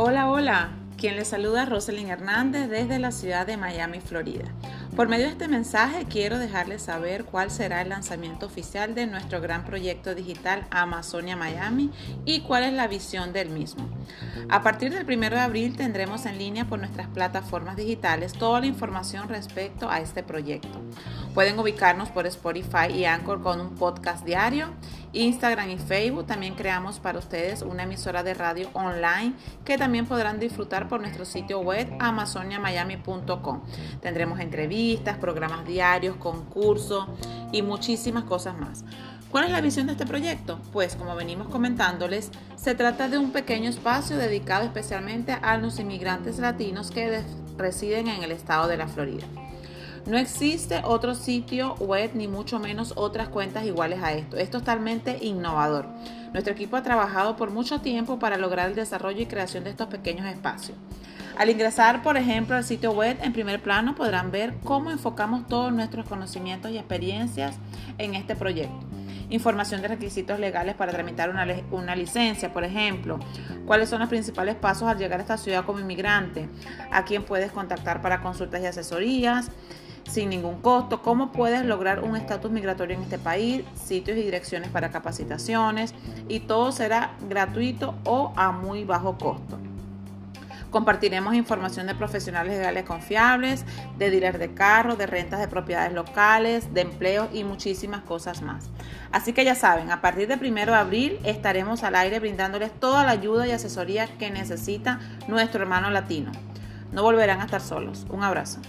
Hola, quien les saluda Roselyn Hernández desde la ciudad de Miami, Florida. Por medio de este mensaje quiero dejarles saber cuál será el lanzamiento oficial de nuestro gran proyecto digital Amazonia Miami y cuál es la visión del mismo. A partir del 1 de abril tendremos en línea por nuestras plataformas digitales toda la información respecto a este proyecto. Pueden ubicarnos por Spotify y Anchor con un podcast diario, Instagram y Facebook. También creamos para ustedes una emisora de radio online que también podrán disfrutar por nuestro sitio web amazoniamiami.com. Tendremos entrevistas, programas diarios, concursos y muchísimas cosas más. ¿Cuál es la visión de este proyecto? Pues como venimos comentándoles, se trata de un pequeño espacio dedicado especialmente a los inmigrantes latinos que residen en el estado de la Florida. No existe otro sitio web ni mucho menos otras cuentas iguales a esto. Es totalmente innovador. Nuestro equipo ha trabajado por mucho tiempo para lograr el desarrollo y creación de estos pequeños espacios. Al ingresar, por ejemplo, al sitio web en primer plano podrán ver cómo enfocamos todos nuestros conocimientos y experiencias en este proyecto. Información de requisitos legales para tramitar una, una, licencia, por ejemplo. Cuáles son los principales pasos al llegar a esta ciudad como inmigrante. A quién puedes contactar para consultas y asesorías sin ningún costo, cómo puedes lograr un estatus migratorio en este país, sitios y direcciones para capacitaciones y todo será gratuito o a muy bajo costo. Compartiremos información de profesionales legales confiables, de dealers de carros, de rentas de propiedades locales, de empleos y muchísimas cosas más. Así que ya saben, a partir del 1 de abril estaremos al aire brindándoles toda la ayuda y asesoría que necesita nuestro hermano latino. No volverán a estar solos. Un abrazo.